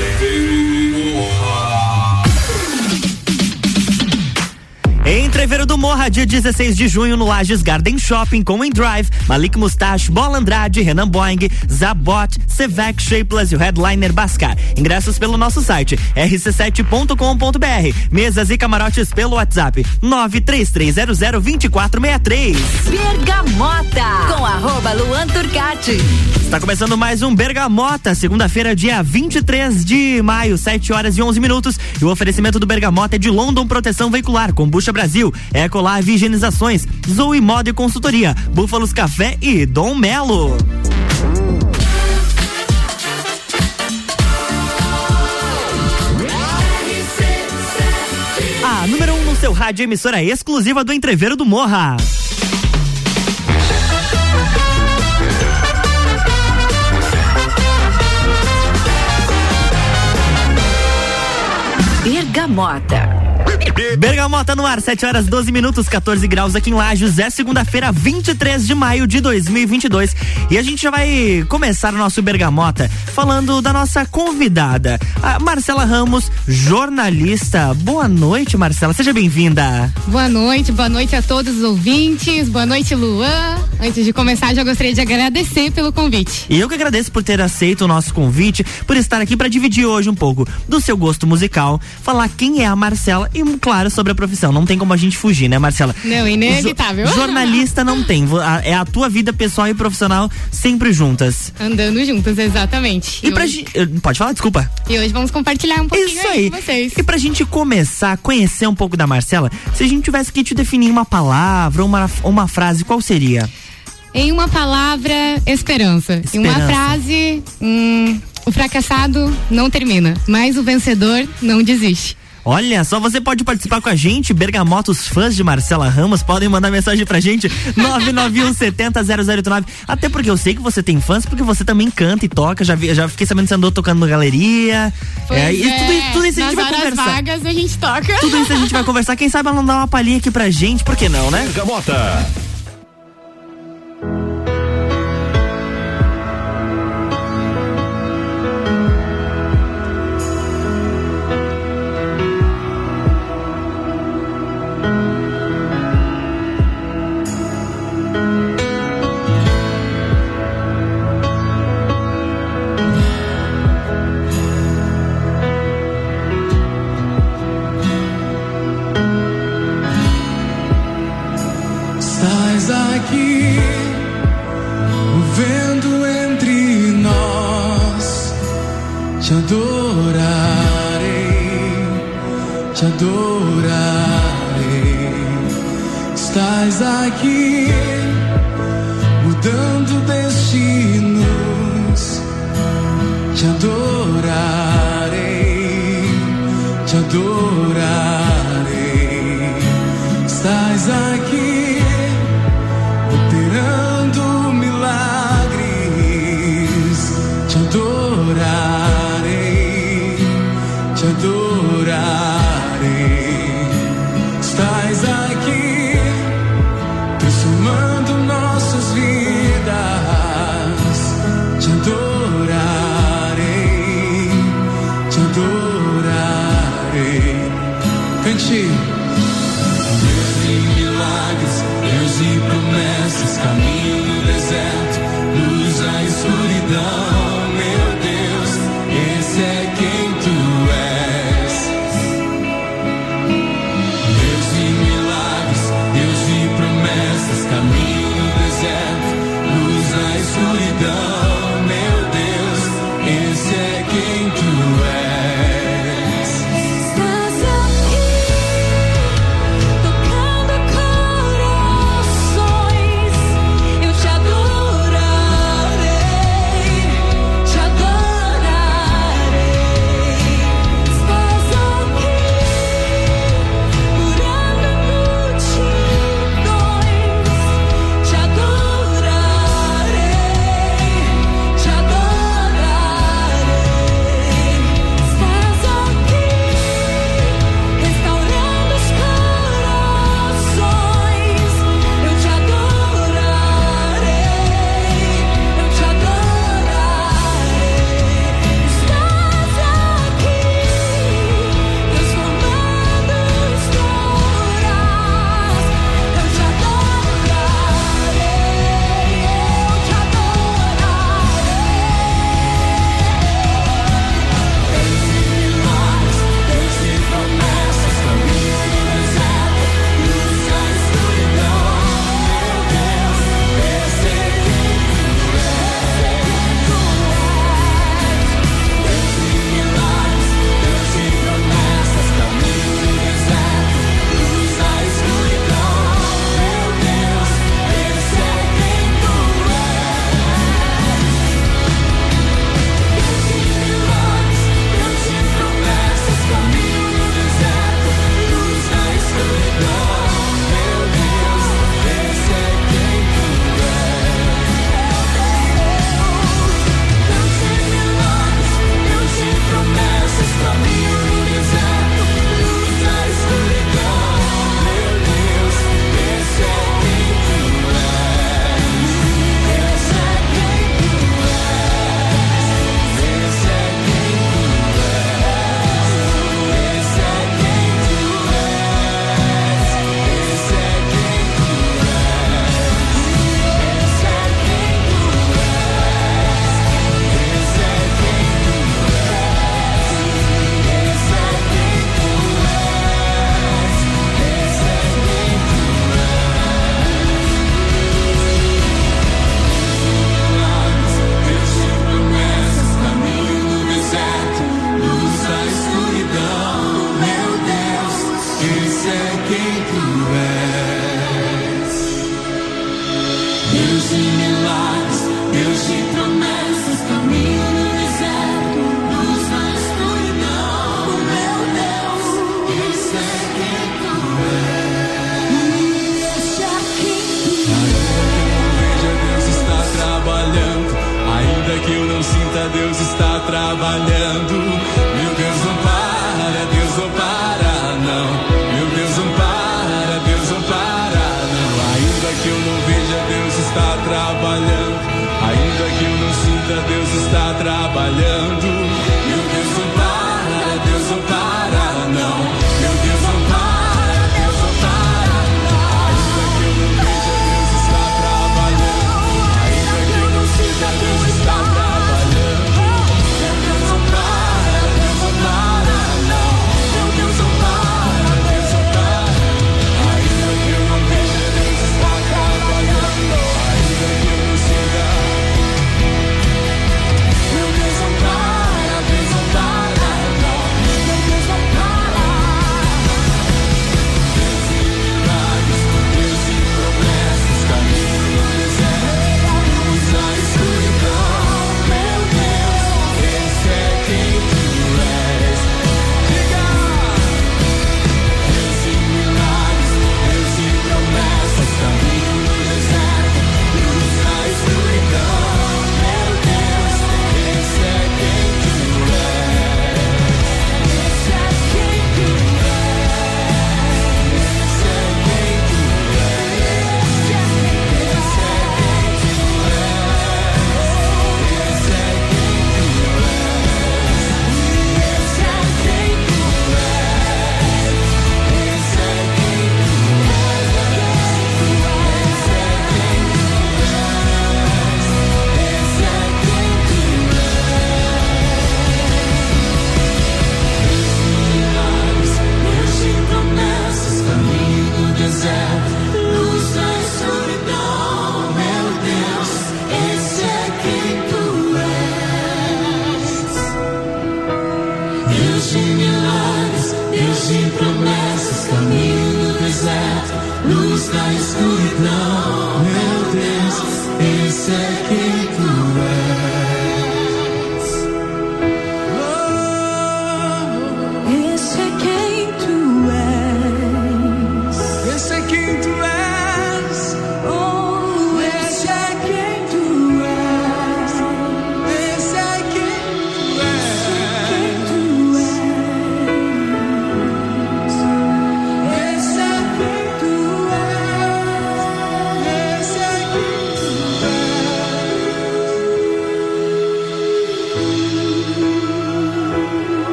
Entreveiro Morra, dia 16 de junho, no Lages Garden Shopping, com Drive, Malik Mustache, Bola Andrade, Renan Boing, Zabot, Sevec Shapeless e o headliner Bascar. Ingressos pelo nosso site rc7.com.br. Mesas e camarotes pelo WhatsApp 933002463. Bergamota com arroba Luan Turcati. Está começando mais um Bergamota, segunda-feira, dia 23 de maio, 7 horas e 11 minutos. E o oferecimento do Bergamota é de London Proteção Veicular, Combucha Brasil, Ecolar Higienizações, Zoe Moda e Consultoria, Búfalos Café e Dom Melo. A número 1 um no seu rádio emissora exclusiva do Entreveiro do Morra. Bergamota. Bergamota no ar, 7 horas 12 minutos, 14 graus aqui em Lages. É segunda-feira, 23 de maio de 2022. E a gente já vai começar o nosso Bergamota falando da nossa convidada, a Marcela Ramos, jornalista. Boa noite, Marcela. Seja bem-vinda. Boa noite, boa noite a todos os ouvintes. Boa noite, Luan. Antes de começar, já gostaria de agradecer pelo convite. E eu que agradeço por ter aceito o nosso convite, por estar aqui para dividir hoje um pouco do seu gosto musical, falar quem é a Marcela e, claro, sobre a profissão. Não tem como a gente fugir, né, Marcela? Não, inevitável. Jo jornalista não tem. É a tua vida pessoal e profissional sempre juntas. Andando juntas, exatamente. E, e pra gente. Pode falar, desculpa. E hoje vamos compartilhar um pouquinho Isso aí. com vocês. E pra gente começar a conhecer um pouco da Marcela, se a gente tivesse que te definir uma palavra ou uma, uma frase, qual seria? Em uma palavra, esperança. esperança. Em uma frase, hum, o fracassado não termina, mas o vencedor não desiste. Olha, só você pode participar com a gente. Bergamotos fãs de Marcela Ramos podem mandar mensagem pra gente 991 70 0089. Até porque eu sei que você tem fãs, porque você também canta e toca. Já, vi, já fiquei sabendo que você andou tocando na galeria. Pois é, e tudo, isso, tudo isso a gente vai conversar. vagas a gente toca. Tudo isso a gente vai conversar. Quem sabe ela não dá uma palhinha aqui pra gente, por que não, né? Bergamota. Escuridão, meu Deus, esse é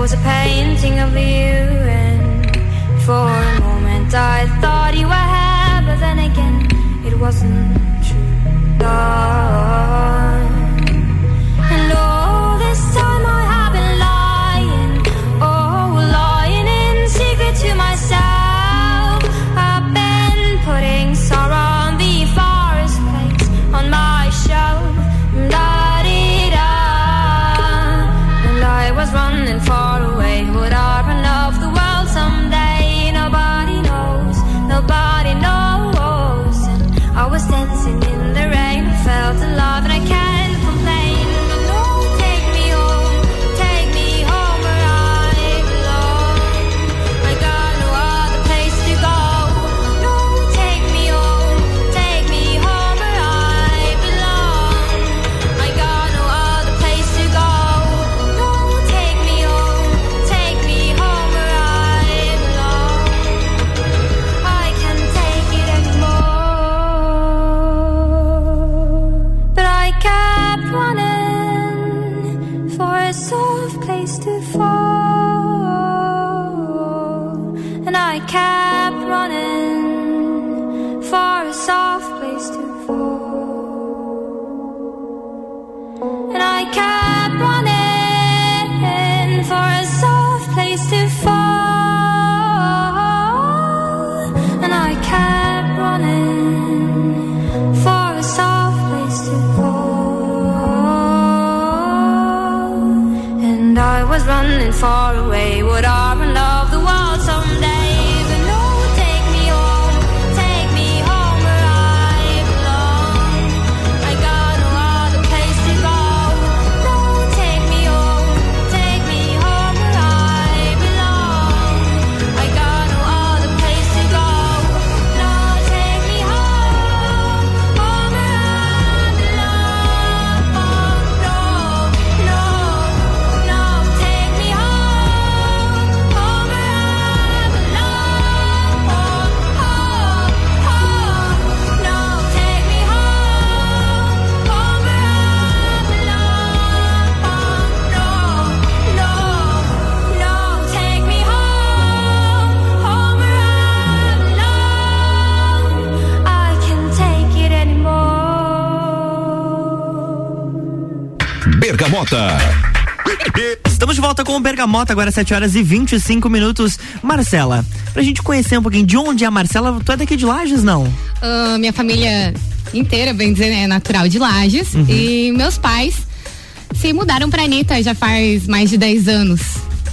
was a painting of you, and for a moment I thought you were happy. but then again, it wasn't. Bergamota. Estamos de volta com o Bergamota, agora 7 horas e 25 minutos. Marcela, pra gente conhecer um pouquinho de onde é a Marcela, tu é daqui de Lages, não? Uh, minha família inteira, bem dizer, é natural de Lages. Uhum. E meus pais se mudaram pra Anitta já faz mais de 10 anos.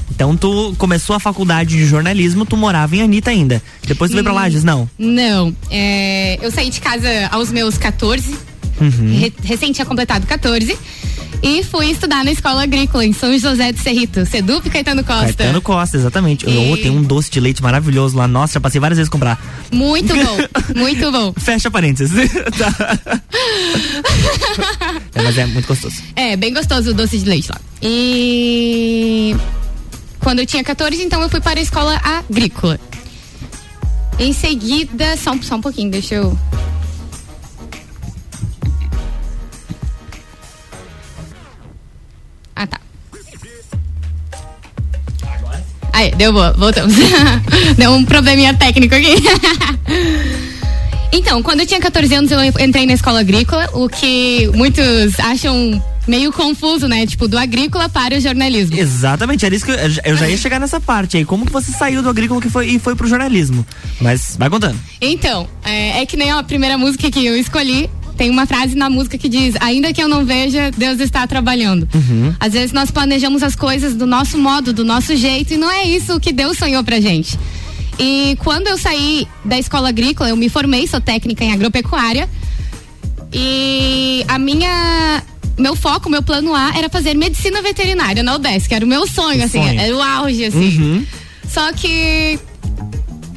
Então tu começou a faculdade de jornalismo, tu morava em Anitta ainda. Depois tu veio pra Lages, não? Não, é, eu saí de casa aos meus 14, Uhum. re, recém tinha completado 14. E fui estudar na escola agrícola em São José do Cerrito, Sedup Caetano Costa. Caetano Costa, exatamente. E- Oh, tem um doce de leite maravilhoso lá. Nossa, já passei várias vezes comprar. Muito bom, muito bom. Fecha parênteses. Tá. é, mas é muito gostoso. É, bem gostoso o doce de leite lá. E quando eu tinha 14, então eu fui para a escola agrícola. Em seguida, só só um pouquinho, deixa eu. Aí, deu boa, voltamos. deu um probleminha técnico aqui. Então, quando eu tinha 14 anos, eu entrei na escola agrícola, o que muitos acham meio confuso, né? Tipo, do agrícola para o jornalismo. Exatamente, era isso que eu, eu já ia chegar nessa parte aí. Como que você saiu do agrícola que foi, e foi pro jornalismo? Mas vai contando. Então, é, é que nem a primeira música que eu escolhi. Tem uma frase na música que diz: Ainda que eu não veja, Deus está trabalhando. Às vezes nós planejamos as coisas do nosso modo, do nosso jeito, e não é isso que Deus sonhou pra gente. E quando eu saí da escola agrícola, eu me formei, sou técnica em agropecuária. E a minha. Meu foco, meu plano A era fazer medicina veterinária na UDESC, era o meu sonho, O assim, sonho. era o auge, assim. Uhum. Só que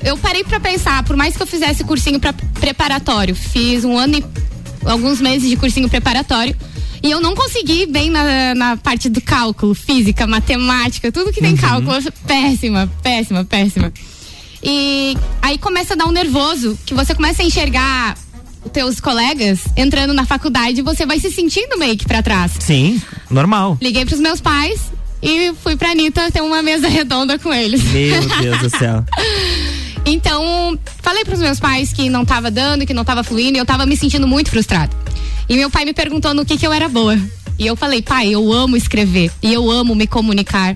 eu parei pra pensar, por mais que eu fizesse cursinho pra, preparatório, fiz um ano e alguns meses de cursinho preparatório. E eu não consegui bem na, na parte do cálculo, física, matemática, tudo que tem cálculo, eu sou péssima, péssima, péssima. E aí começa a dar um nervoso, que você começa a enxergar os teus colegas entrando na faculdade e você vai se sentindo meio que pra trás. Sim, normal. Liguei pros meus pais e fui pra Anitta ter uma mesa redonda com eles. Meu Deus do céu. Então, falei pros meus pais que não tava dando, que não tava fluindo, e eu tava me sentindo muito frustrada. E meu pai me perguntou no que que eu era boa. E eu falei, pai, eu amo escrever e eu amo me comunicar.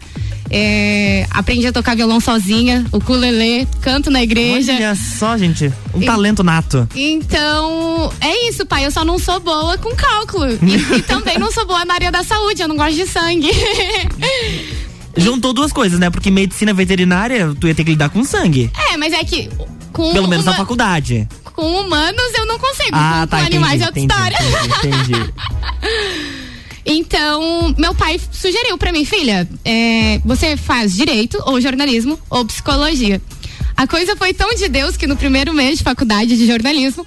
É, aprendi a tocar violão sozinha, o ukulele, canto na igreja. Olha só, gente, um E- talento nato. Então, é isso, pai. Eu só não sou boa com cálculo. E, e também não sou boa na área da saúde, eu não gosto de sangue. Juntou duas coisas, né? Porque medicina veterinária, tu ia ter que lidar com sangue. é, mas é que com, Pelo menos na uma- faculdade. com humanos eu não consigo. Ah, com, tá, com entendi, animais é outra história. entendi, entendi. Então, meu pai sugeriu pra mim, filha, é, você faz direito, ou jornalismo, ou psicologia. A coisa foi tão de Deus que no primeiro mês de faculdade de jornalismo,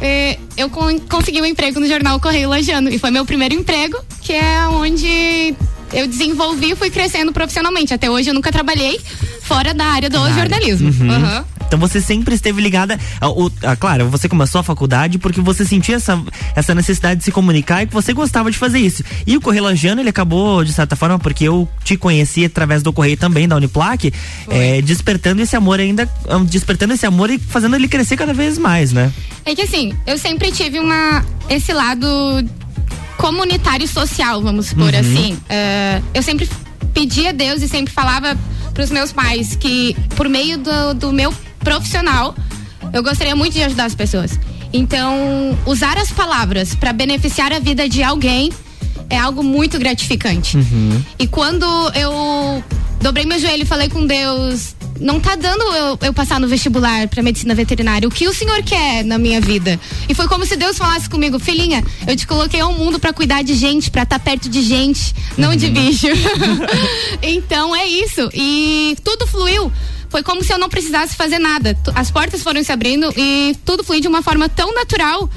é, eu con- consegui um emprego no jornal Correio Lajano. E foi meu primeiro emprego, que é onde eu desenvolvi e fui crescendo profissionalmente. Até hoje eu nunca trabalhei fora da área do área. jornalismo. Uhum. Aham. Então você sempre esteve ligada. ao- claro, você começou a faculdade porque você sentia essa, essa necessidade de se comunicar e que você gostava de fazer isso. E o Correio ele acabou, de certa forma, porque eu te conheci através do Correio também, da Uniplac, é, despertando esse amor ainda, ah, despertando esse amor e fazendo ele crescer cada vez mais, né? É que assim, eu sempre tive uma esse lado comunitário e social, vamos supor assim. É, eu sempre pedi a Deus e sempre falava pros meus pais que por meio do, do meu profissional eu gostaria muito de ajudar as pessoas. Então, usar as palavras para beneficiar a vida de alguém é algo muito gratificante. E quando eu dobrei meu joelho e falei com Deus, não tá dando eu, eu passar no vestibular pra medicina veterinária. O que o senhor quer na minha vida? E foi como se Deus falasse comigo, filhinha, eu te coloquei ao mundo pra cuidar de gente, pra estar perto de gente, não de bicho. então é isso. E tudo fluiu. Foi como se eu não precisasse fazer nada. As portas foram se abrindo e tudo fluiu de uma forma tão natural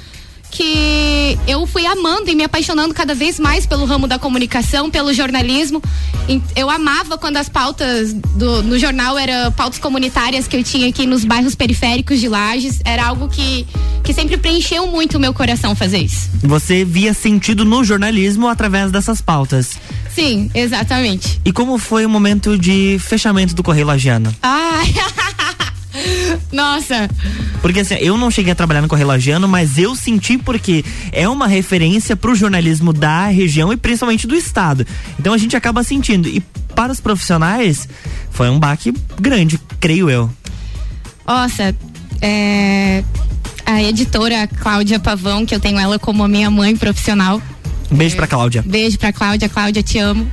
que eu fui amando e me apaixonando cada vez mais pelo ramo da comunicação, pelo jornalismo. Eu amava quando as pautas do, no jornal eram pautas comunitárias que eu tinha aqui nos bairros periféricos de Lages. Era algo que, que sempre preencheu muito o meu coração fazer isso. Você via sentido no jornalismo através dessas pautas. Sim, exatamente. E como foi o momento de fechamento do Correio Lagiano? Ai. Nossa, Porque assim, eu não cheguei a trabalhar no Correio Lagiano, mas eu senti porque é uma referência pro jornalismo da região e principalmente do estado. Então a gente acaba sentindo. E para os profissionais, foi um baque grande, creio eu. Nossa, é, a editora Cláudia Pavão, que eu tenho ela como a minha mãe profissional. Um beijo é, pra Cláudia. Beijo pra Cláudia. Cláudia, te amo.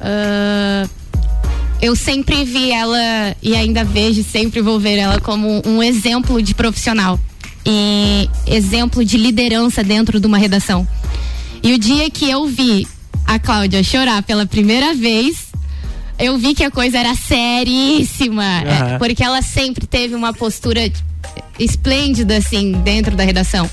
Uh, eu sempre vi ela e ainda vejo, sempre vou ver ela como um exemplo de profissional e exemplo de liderança dentro de uma redação. E o dia que eu vi a Cláudia chorar pela primeira vez, eu vi que a coisa era seríssima, uhum. porque ela sempre teve uma postura esplêndida assim dentro da redação.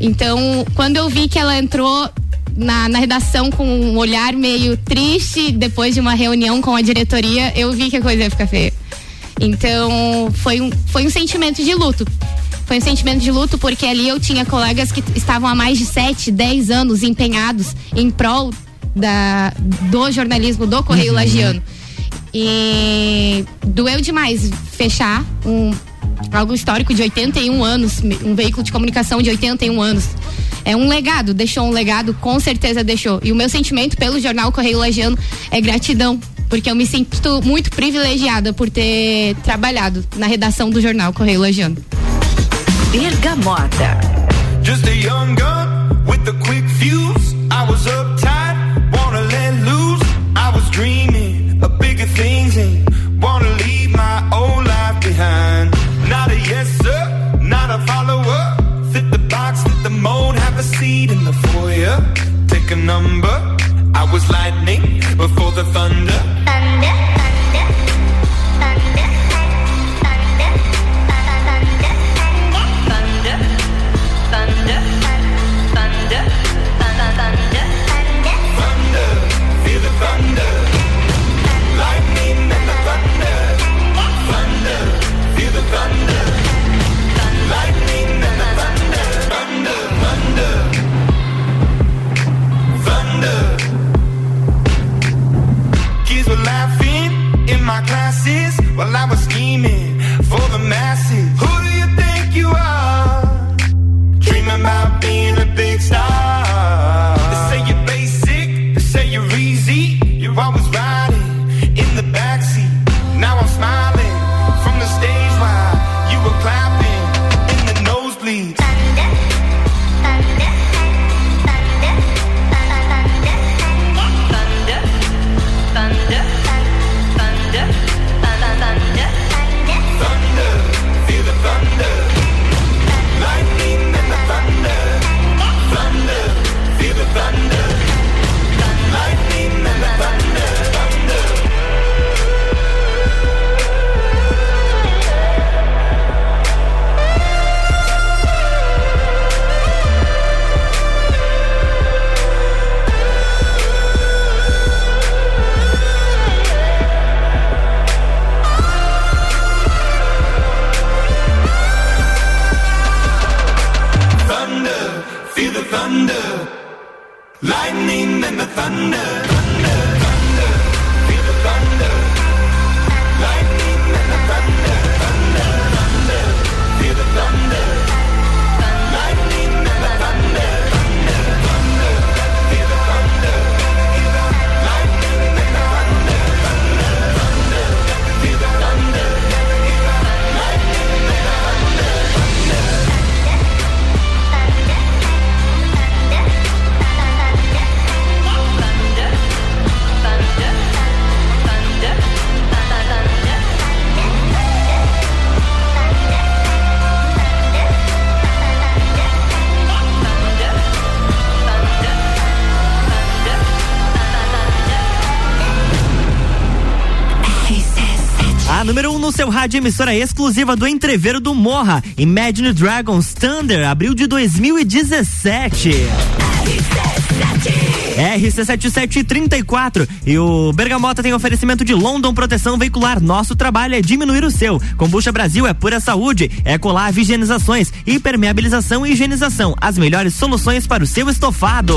Então, quando eu vi que ela entrou na, na redação com um olhar meio triste depois de uma reunião com a diretoria, eu vi que a coisa ia ficar feia. Então, foi um, foi um sentimento de luto. Foi um sentimento de luto porque ali eu tinha colegas que estavam há mais de 7, 10 anos empenhados em prol da, do jornalismo do Correio uhum. Lagiano. E doeu demais fechar um algo histórico de 81 anos, um veículo de comunicação de 81 anos é um legado, deixou um legado, com certeza deixou. E o meu sentimento pelo jornal Correio Lagiano é gratidão, porque eu me sinto muito privilegiada por ter trabalhado na redação do jornal Correio Lagiano. Bergamota. Just a young gun with a quick fuse. I was uptight, number. I was lightning before the thunder. Thunder. thunder, lightning and the thunder, thunder. Seu rádio emissora exclusiva do Entreveiro do Morra. Imagine Dragons Thunder, abril de 2017. RC7734 e o Bergamota tem oferecimento de London Proteção Veicular. Nosso trabalho é diminuir o seu. Combucha Brasil é pura saúde, Ecolave higienizações, impermeabilização e higienização. As melhores soluções para o seu estofado.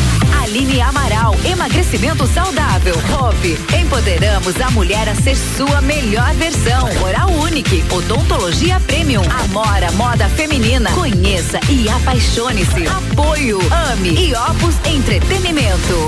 Aline Amaral, emagrecimento saudável. Hope, empoderamos a mulher a ser sua melhor versão. Oral Unique, odontologia premium. Amora, moda feminina. Conheça e apaixone-se. Apoio, ame e Opus Entretenimento.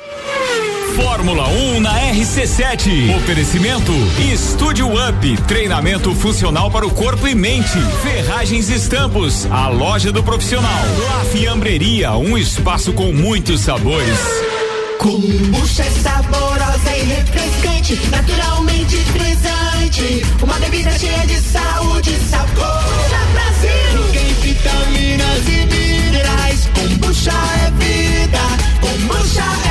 Fórmula 1 na RC7. Oferecimento Estúdio Up, treinamento funcional para o corpo e mente. Ferragens e Estampos, a loja do profissional. La Fiambreria, um espaço com muitos sabores. Kombucha é saborosa e refrescante, naturalmente frisante. Uma bebida cheia de saúde e sabor. Brasil! Tem vitaminas e minerais. Kombucha é vida. Kombucha é.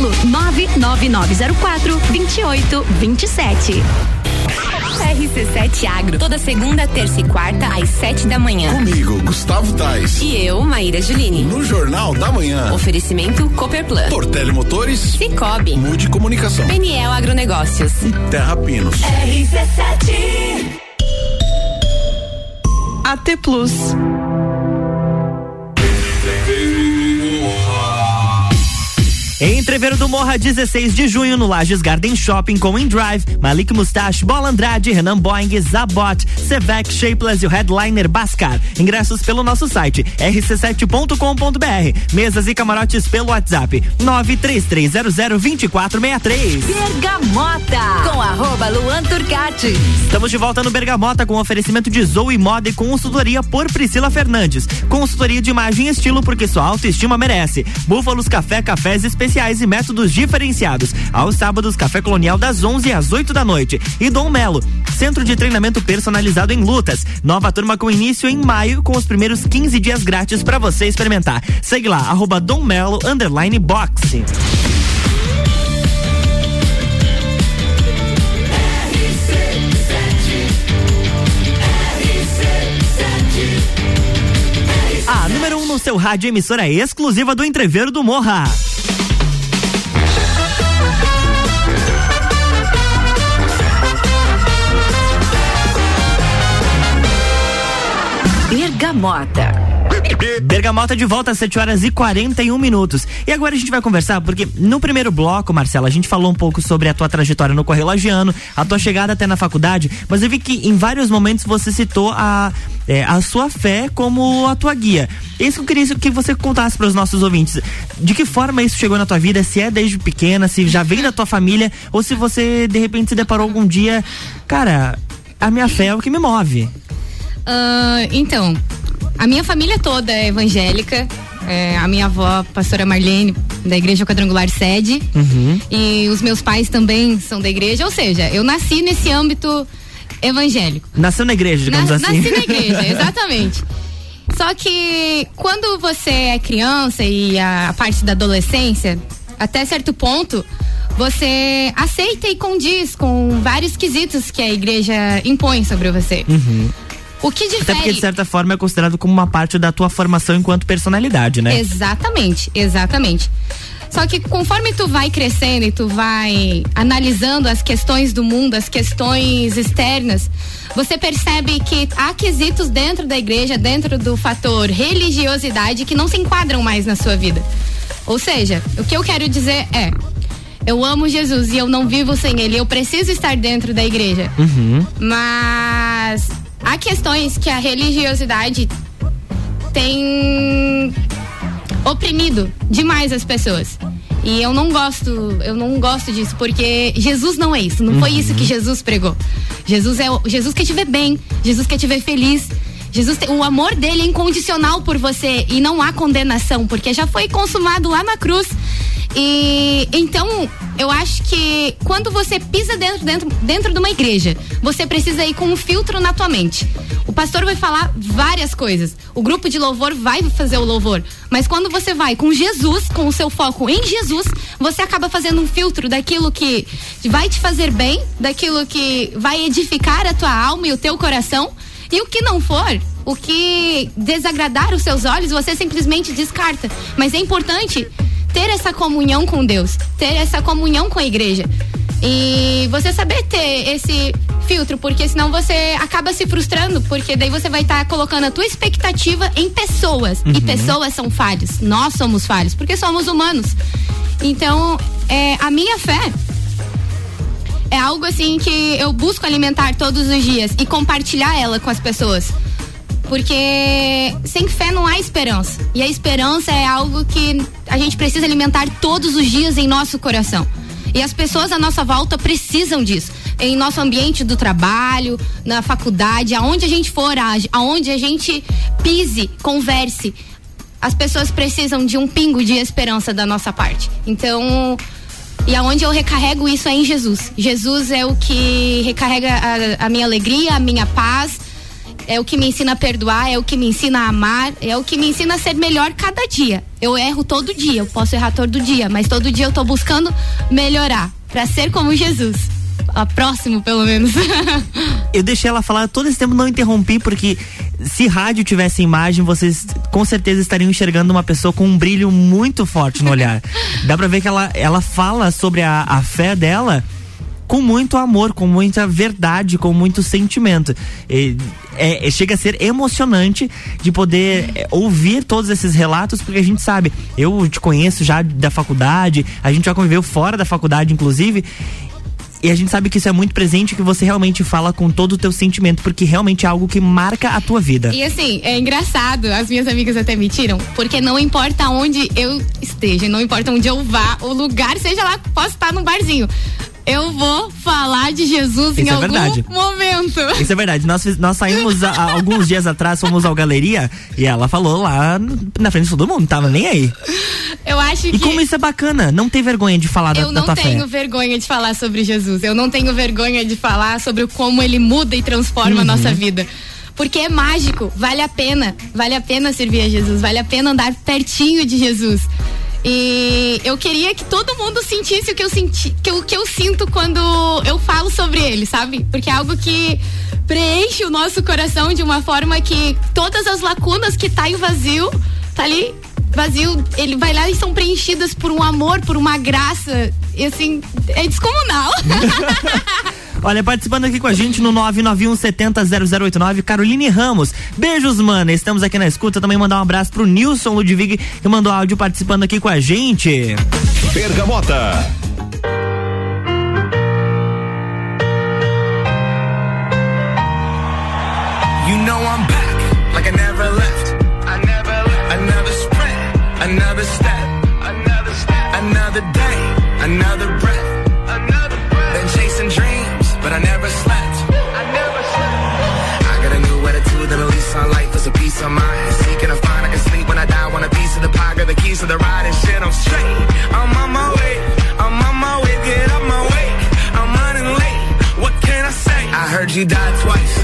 99904 2827. RC7 Agro, toda segunda, terça e quarta, às sete da manhã. Comigo, Gustavo Tais. E eu, Maíra Juline. No Jornal da Manhã. Oferecimento Cooperplan. Portele Motores. Cicobi. Mude Comunicação. Peniel Agronegócios. E Terra Pinos. RC7. AT Plus. Entreveiro do Morra, 16 de junho, no Lages Garden Shopping com InDrive, Malik Mustache, Bola Andrade, Renan Boing, Zabot, Sevec, Shapeless e o headliner Bascar. Ingressos pelo nosso site rc7.com.br. Mesas e camarotes pelo WhatsApp 933002463. Bergamota com arroba Luan Turcati. Estamos de volta no Bergamota com oferecimento de Zoe Moda e consultoria por Priscila Fernandes. Consultoria de imagem e estilo porque sua autoestima merece. Búfalos Café, cafés especiais e métodos diferenciados. Aos sábados, Café Colonial das 11 às 8 da noite. E Dom Melo, centro de treinamento personalizado em lutas. Nova turma com início em maio com os primeiros 15 dias grátis para você experimentar. Segue lá, arroba Dom Melo, underline boxe. A número 1 um no seu rádio emissora exclusiva do Entreveiro do Morra. Bergamota. Bergamota de volta às 7 horas e 41 minutos. E agora a gente vai conversar, porque no primeiro bloco, Marcela, a gente falou um pouco sobre a tua trajetória no Correio Lagiano, a tua chegada até na faculdade, mas eu vi que em vários momentos você citou a, é, a sua fé como a tua guia. É isso que eu queria que você contasse para os nossos ouvintes. De que forma isso chegou na tua vida? Se é desde pequena, se já vem da tua família, ou se você de repente se deparou algum dia, cara, a minha fé é o que me move. Ah, então, a minha família toda é evangélica. É, a minha avó, pastora Marlene, da Igreja Quadrangular Sede. Uhum. E os meus pais também são da igreja. Ou seja, eu nasci nesse âmbito evangélico. Nasceu na igreja, digamos Na- assim. Nasci na igreja, exatamente. Só que quando você é criança e a, a parte da adolescência, até certo ponto, você aceita e condiz com vários quesitos que a igreja impõe sobre você. Uhum. O que Até difere. porque, de certa forma, é considerado como uma parte da tua formação enquanto personalidade, né? Exatamente, exatamente. Só que conforme tu vai crescendo e tu vai analisando as questões do mundo, as questões externas, você percebe que há quesitos dentro da igreja, dentro do fator religiosidade, que não se enquadram mais na sua vida. Ou seja, o que eu quero dizer é. Eu amo Jesus e eu não vivo sem ele. Eu preciso estar dentro da igreja. Uhum. Mas há questões que a religiosidade tem oprimido demais as pessoas. E eu não gosto, eu não gosto disso, porque Jesus não é isso. Não foi isso que Jesus pregou. Jesus é Jesus quer te ver bem, Jesus quer te ver feliz. Jesus tem, o amor dele é incondicional por você e não há condenação, porque já foi consumado lá na cruz. E então, eu acho que quando você pisa dentro, dentro, dentro de uma igreja, você precisa ir com um filtro na tua mente. O pastor vai falar várias coisas. O grupo de louvor vai fazer o louvor. Mas quando você vai com Jesus, com o seu foco em Jesus, você acaba fazendo um filtro daquilo que vai te fazer bem, daquilo que vai edificar a tua alma e o teu coração. E o que não for, o que desagradar os seus olhos, você simplesmente descarta. Mas é importante ter essa comunhão com Deus, ter essa comunhão com a igreja. E você saber ter esse filtro, porque senão você acaba se frustrando, porque daí você vai estar colocando a tua expectativa em pessoas. E Uhum. pessoas são falhas. Nós somos falhos, porque somos humanos. Então, é, a minha fé é algo assim que eu busco alimentar todos os dias e compartilhar ela com as pessoas. Porque sem fé não há esperança. E a esperança é algo que a gente precisa alimentar todos os dias em nosso coração. E as pessoas à nossa volta precisam disso. Em nosso ambiente do trabalho, na faculdade, aonde a gente for, aonde a gente pise, converse. As pessoas precisam de um pingo de esperança da nossa parte. Então, e aonde eu recarrego isso é em Jesus. Jesus é o que recarrega a, a minha alegria, a minha paz, é o que me ensina a perdoar, é o que me ensina a amar, é o que me ensina a ser melhor cada dia. Eu erro todo dia, eu posso errar todo dia, mas todo dia eu tô buscando melhorar para ser como Jesus. A próximo, pelo menos. Eu deixei ela falar todo esse tempo, não interrompi, porque se rádio tivesse imagem, vocês com certeza estariam enxergando uma pessoa com um brilho muito forte no olhar. Dá pra ver que ela, ela fala sobre a, a fé dela com muito amor, com muita verdade, com muito sentimento. E, é, é, chega a ser emocionante de poder é, ouvir todos esses relatos, porque a gente sabe, eu te conheço já da faculdade, a gente já conviveu fora da faculdade, inclusive, e a gente sabe que isso é muito presente, que você realmente fala com todo o teu sentimento, porque realmente é algo que marca a tua vida. E assim, é engraçado, as minhas amigas até me tiram, porque não importa onde eu esteja, não importa onde eu vá, o lugar, seja lá, posso estar num barzinho eu vou falar de Jesus Isso em é algum verdade. momento. Isso é verdade. Nós, nós saímos há alguns dias atrás, fomos ao galeria e ela falou lá na frente de todo mundo, tava nem aí. Eu acho E que como isso é bacana, não tem vergonha de falar da, eu da não tua tenho fé. vergonha de falar sobre Jesus. Eu não tenho vergonha de falar sobre como ele muda e transforma Uhum. a nossa vida. Porque é mágico, vale a pena, vale a pena servir a Jesus, vale a pena andar pertinho de Jesus. E eu queria que todo mundo sentisse o que eu senti, que o que eu sinto quando eu falo sobre ele, sabe? Porque é algo que preenche o nosso coração de uma forma que todas as lacunas que tá em vazio, tá ali vazio, ele vai lá e são preenchidas por um amor, por uma graça, e assim, é descomunal. Olha, participando aqui com a gente no 991 70 0089, Caroline Ramos. Beijos, mana. Estamos aqui na escuta. Também mandar um abraço pro Nilson Ludwig, que mandou áudio participando aqui com a gente. Bergamota. To the ride and shit. I'm straight. I'm on my way. I'm on my way. Get my way. I'm running late. What can I say? I heard you died twice.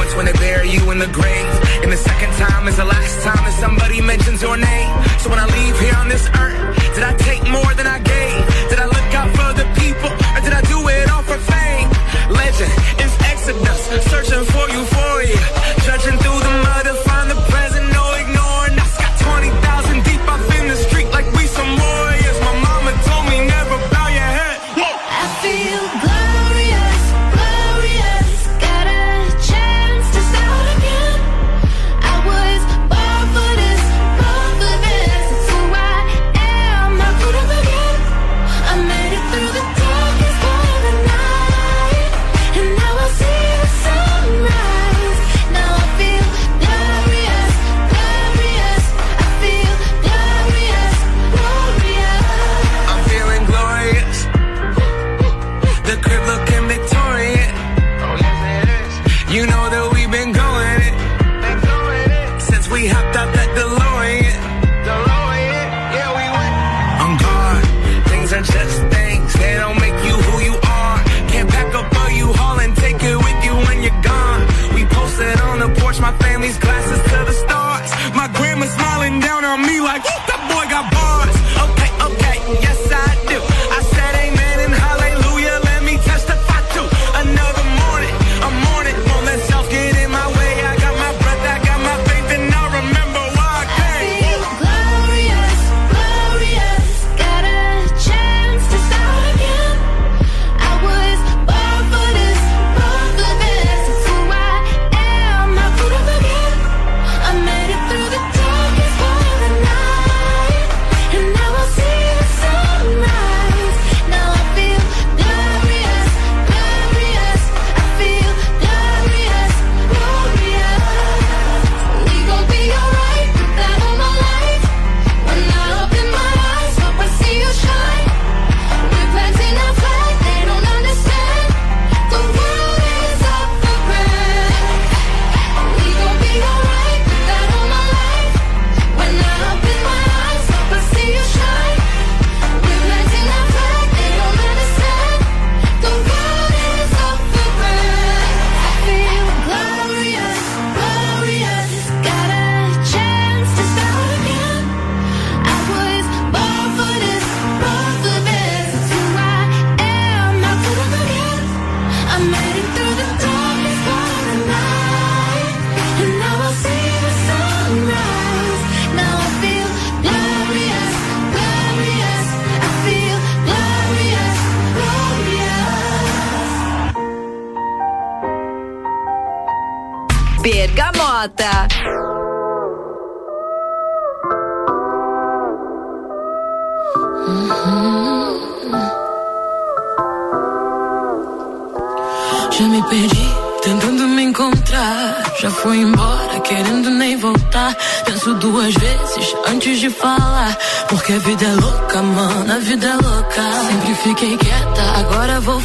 Once when they bury you in the grave, and the second time is the last time that somebody mentions your name. So when I leave here on this earth, did I take more than I gave? Did I look out for the people, or did I do it all for fame? Legend is Exodus, searching for euphoria,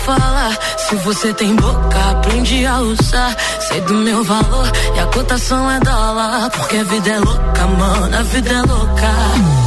falar. Se você tem boca, aprendi a usar. Sei do meu valor e a cotação é dólar. Porque a vida é louca, mano, a vida é louca.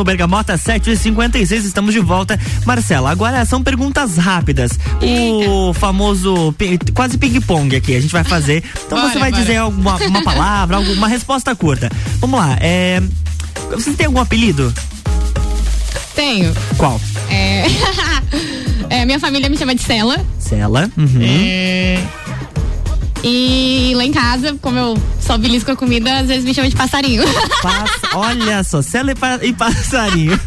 No Bergamota 7h56, estamos de volta. Marcela, agora são perguntas rápidas. O famoso quase ping-pong aqui, a gente vai fazer. Então Bora, você vai bora. dizer alguma uma palavra, alguma resposta curta. Vamos lá, é. Você tem algum apelido? Tenho. Qual? É... é, minha família me chama de Cela. Cela. Uhum. É, E lá em casa, como eu só belisco a comida, às vezes me chama de passarinho. Passa- olha só, Cela e, pa- e passarinho.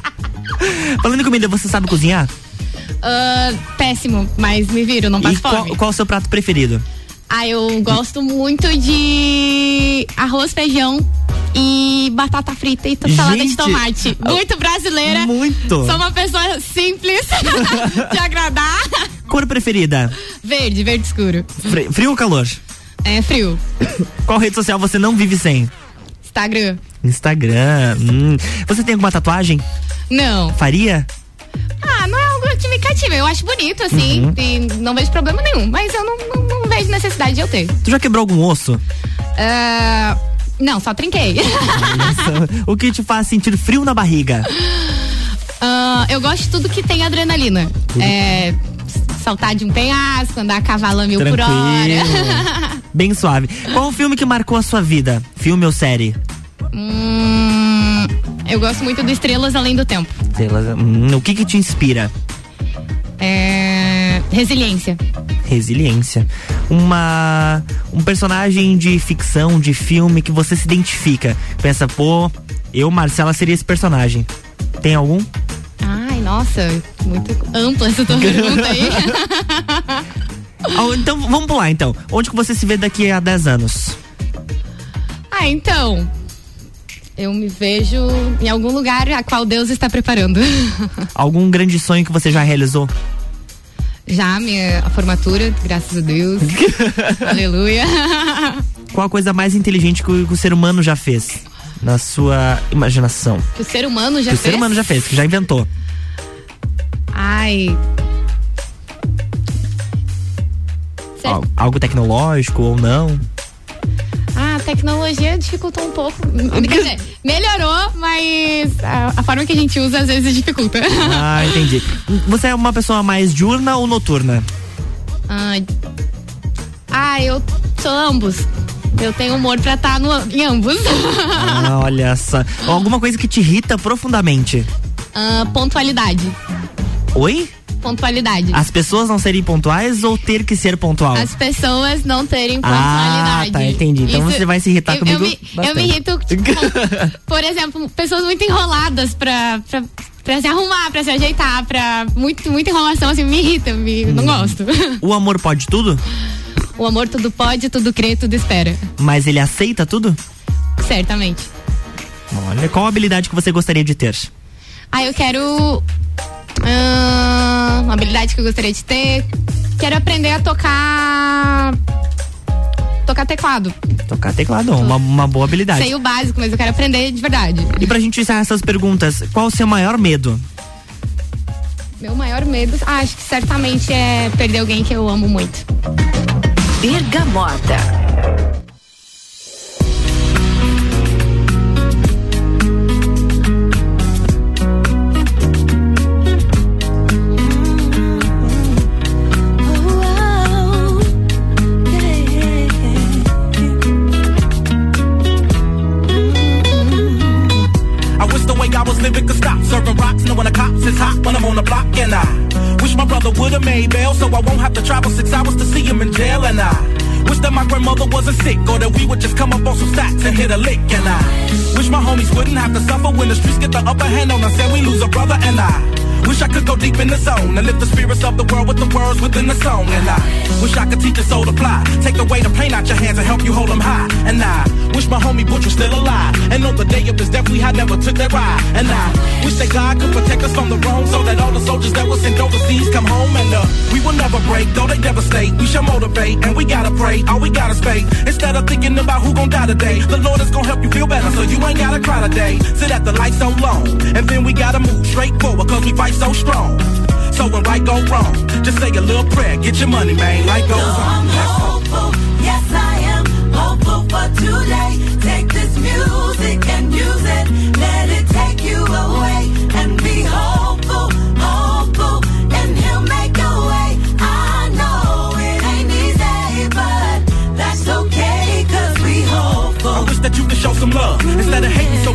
Falando em comida, você sabe cozinhar? Ah, péssimo, mas me viro, não passo E qual, fome. qual o seu prato preferido? Ah, eu gosto muito de arroz, feijão e batata frita e salada de Gente, tomate. Muito brasileira. Muito. Sou uma pessoa simples de agradar. Cor preferida? Verde, verde escuro. Fri- Frio ou calor? É frio. Qual rede social você não vive sem? Instagram. Instagram. Hum. Você tem alguma tatuagem? Não. Faria? Ah, não é algo que me cativa. Eu acho bonito, assim. Uhum. E não vejo problema nenhum. Mas eu não, não, não vejo necessidade de eu ter. Tu já quebrou algum osso? Ah, não, só trinquei. o que te faz sentir frio na barriga? Ah, eu gosto de tudo que tem adrenalina. É, saltar de um penhasco, andar a cavalo mil por hora. Bem suave. Qual o filme que marcou a sua vida? Filme ou série? Hum, eu gosto muito do Estrelas Além do Tempo. Lá, hum, o que que te inspira? É, resiliência. Resiliência. Uma um personagem de ficção, de filme que você se identifica. Pensa, pô, eu, Marcela, seria esse personagem. Tem algum? Ai, nossa, muito ampla essa tua pergunta aí. Ah, então, vamos pular então. Onde que você se vê daqui a 10 anos? ah, então. Eu me vejo em algum lugar a qual Deus está preparando. Algum grande sonho que você já realizou? Já minha a formatura, graças a Deus. Aleluia. Qual a coisa mais inteligente que o, que o ser humano já fez? Na sua imaginação. Que o ser humano já que o fez. ser humano já fez, que já inventou. Ai. Al- Algo tecnológico ou não? Tecnologia dificultou um pouco. Quer dizer, melhorou, mas a, a forma que a gente usa às vezes dificulta. Ah, entendi. Você é uma pessoa mais diurna ou noturna? Ah, ah, eu sou ambos. Eu tenho humor pra estar em ambos. Ah, olha só. Alguma coisa que te irrita profundamente? Ah, pontualidade. Oi? Pontualidade. As pessoas não serem pontuais ou ter que ser pontual? As pessoas não terem Ah, pontualidade. tá, entendi. Então Isso- você vai se irritar eu, comigo Eu me, eu me irrito, tipo, por exemplo, pessoas muito enroladas pra, pra, pra se arrumar, pra se ajeitar, pra. Muito, muita enrolação, assim, me irrita, me, Hum. não gosto. O amor pode tudo? O amor tudo pode, tudo crê, tudo espera. Mas ele aceita tudo? Certamente. Olha, qual habilidade que você gostaria de ter? Ah, eu quero. Ah, uma habilidade que eu gostaria de ter. Quero aprender a tocar. Tocar teclado. Tocar teclado, uma, uma boa habilidade. Sei o básico, mas eu quero aprender de verdade. E pra gente encerrar essas perguntas, qual o seu maior medo? Meu maior medo, ah, acho que certamente é perder alguém que eu amo muito. Bergamota. Bail so I won't have to travel six hours to see him in jail. And I wish that my grandmother wasn't sick or that we would just come up on some stacks and hit a lick. And I wish my homies wouldn't have to suffer when the streets get the upper hand on us and we lose a brother. And I Wish I could go deep in the zone and lift the spirits of the world with the words within the song. And I wish I could teach a soul to fly. Take away the pain out your hands and help you hold them high. And I wish my homie Butch was still alive. And on the day of his death, we had never took that ride. And I wish that God could protect us from the wrong so that all the soldiers that were sent overseas come home. And uh, we will never break, though they devastate. We shall motivate and we gotta pray. All we gotta spay. Instead of thinking about who gon' die today, the Lord is gon' help you feel better so you ain't gotta cry today. Sit at the light so long. And then we gotta move straight forward cause we fight so strong. So when right go wrong, just say a little prayer, get your money, man. Life goes on.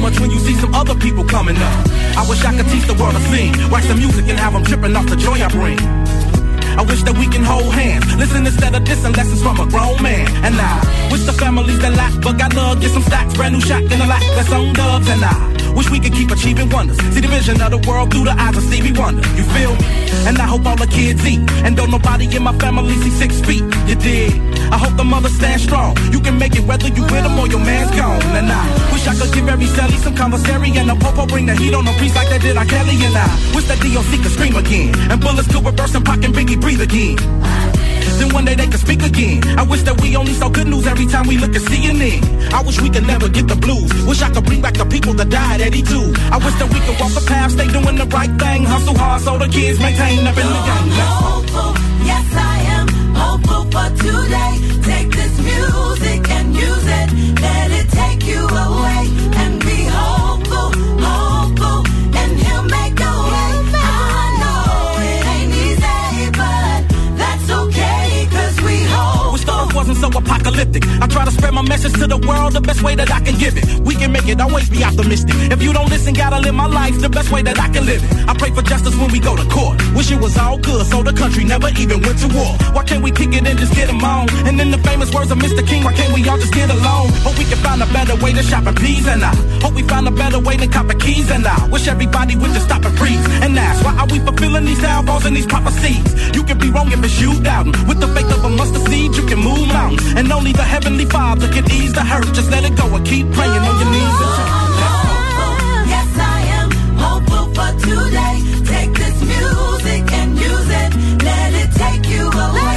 Much when you see some other people coming up. I wish I could teach the world to sing, write some music and have them tripping off the joy I bring. I wish that we can hold hands, listen instead of dissing lessons from a grown man. And I wish the families that lack but got love get some stacks, brand new shot in the lack that's on dubs. And I wish we could keep achieving wonders, see the vision of the world through the eyes of Stevie Wonder. You feel me? And I hope all the kids eat, and don't nobody in my family see six feet. You dig? I hope the mother stand strong. You can make it whether you with them or your man's gone. And I wish I could give every Sally some commissary and a popo bring the heat on the priest like they did on Kelly. And I wish that DOC could scream again and bullets could reverse and Pac and Biggie breathe again. Then one day they could speak again. I wish that we only saw good news every time we look at CNN. I wish we could never get the blues. Wish I could bring back the people that died at 82. I wish that we could walk the path, stay doing the right thing, hustle hard so the kids maintain up in the game. Yes, I am hopeful for today. Wasn't so apocalyptic. I try to spread my message to the world the best way that I can give it. We can make it, always be optimistic. If you don't listen, gotta live my life the best way that I can live it. I pray for justice when we go to court. Wish it was all good, so the country never even went to war. Why can't we kick it and just get them on? And in the famous words of Mr. King, why can't we all just get along? Hope we can find a better way to shop in peas and I hope we find a better way than copper keys and I wish everybody would just stop and freeze and ask why are we fulfilling these downfalls and these prophecies? You can be wrong if it's you doubting. With the faith of a mustard seed, you can move mountains, and only the heavenly Father can ease the hurt. Just let it go and keep praying on your knees. And Yes, I am hopeful for today. Take this music and use it. Let it take you away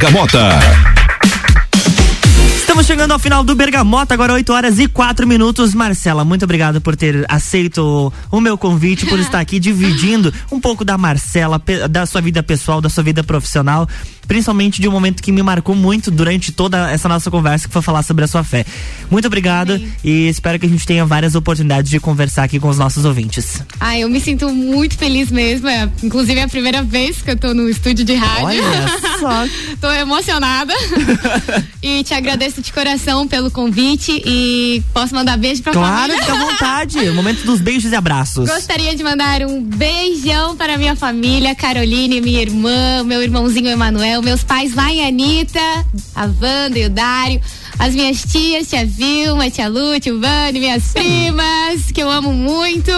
Bergamota. Estamos chegando ao final do Bergamota, agora 8 horas e 4 minutos. Marcela, muito obrigado por ter aceito o meu convite, por estar aqui dividindo um pouco da Marcela, da sua vida pessoal, da sua vida profissional, principalmente de um momento que me marcou muito durante toda essa nossa conversa, que foi falar sobre a sua fé. Muito obrigado e espero que a gente tenha várias oportunidades de conversar aqui com os nossos ouvintes. Ah, eu me sinto muito feliz mesmo. É, inclusive é a primeira vez que eu tô no estúdio de rádio. Olha só. tô emocionada. e te agradeço de coração pelo convite e posso mandar beijo pra Claro, família. fica à vontade. O momento dos beijos e abraços. Gostaria de mandar um beijão para minha família, Caroline, minha irmã, meu irmãozinho Emanuel, meus pais lá em Anitta, a Wanda e o Dário, as minhas tias, tia Vilma, tia Lu, tio Vani, minhas primas, que eu amo muito.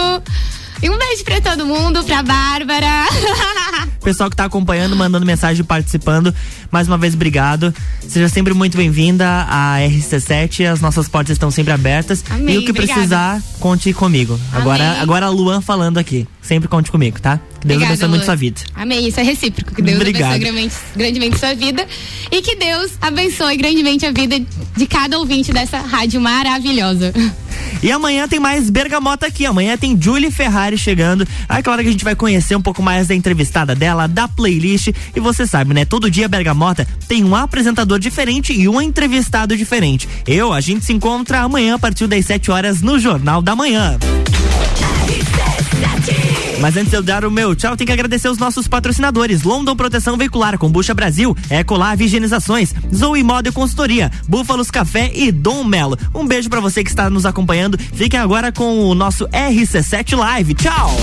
E um beijo pra todo mundo, pra Bárbara. Pessoal que tá acompanhando, mandando mensagem, participando. Mais uma vez, obrigado. Seja sempre muito bem-vinda à RC7. As nossas portas estão sempre abertas. Amém, e o que obrigada. precisar, conte comigo. Agora, Amém. agora a Luan falando aqui. Sempre conte comigo, tá? Que Deus Obrigada, abençoe muito sua vida. Amém, isso é recíproco. Que Deus Obrigado. abençoe grandemente, grandemente sua vida e que Deus abençoe grandemente a vida de cada ouvinte dessa rádio maravilhosa. E amanhã tem mais Bergamota aqui. Amanhã tem Julie Ferrari chegando. Aí, claro que a gente vai conhecer um pouco mais da entrevistada dela, da playlist. E você sabe, né? Todo dia Bergamota tem um apresentador diferente e um entrevistado diferente. Eu, a gente se encontra amanhã a partir das 7 horas no Jornal da Manhã. Mas antes de eu dar o meu tchau, tem que agradecer os nossos patrocinadores: London Proteção Veicular, Combucha Brasil, Ecolave Higienizações, Zoe Moda e Consultoria, Búfalos Café e Dom Melo. Um beijo pra você que está nos acompanhando. Fiquem agora com o nosso RC7 Live. Tchau!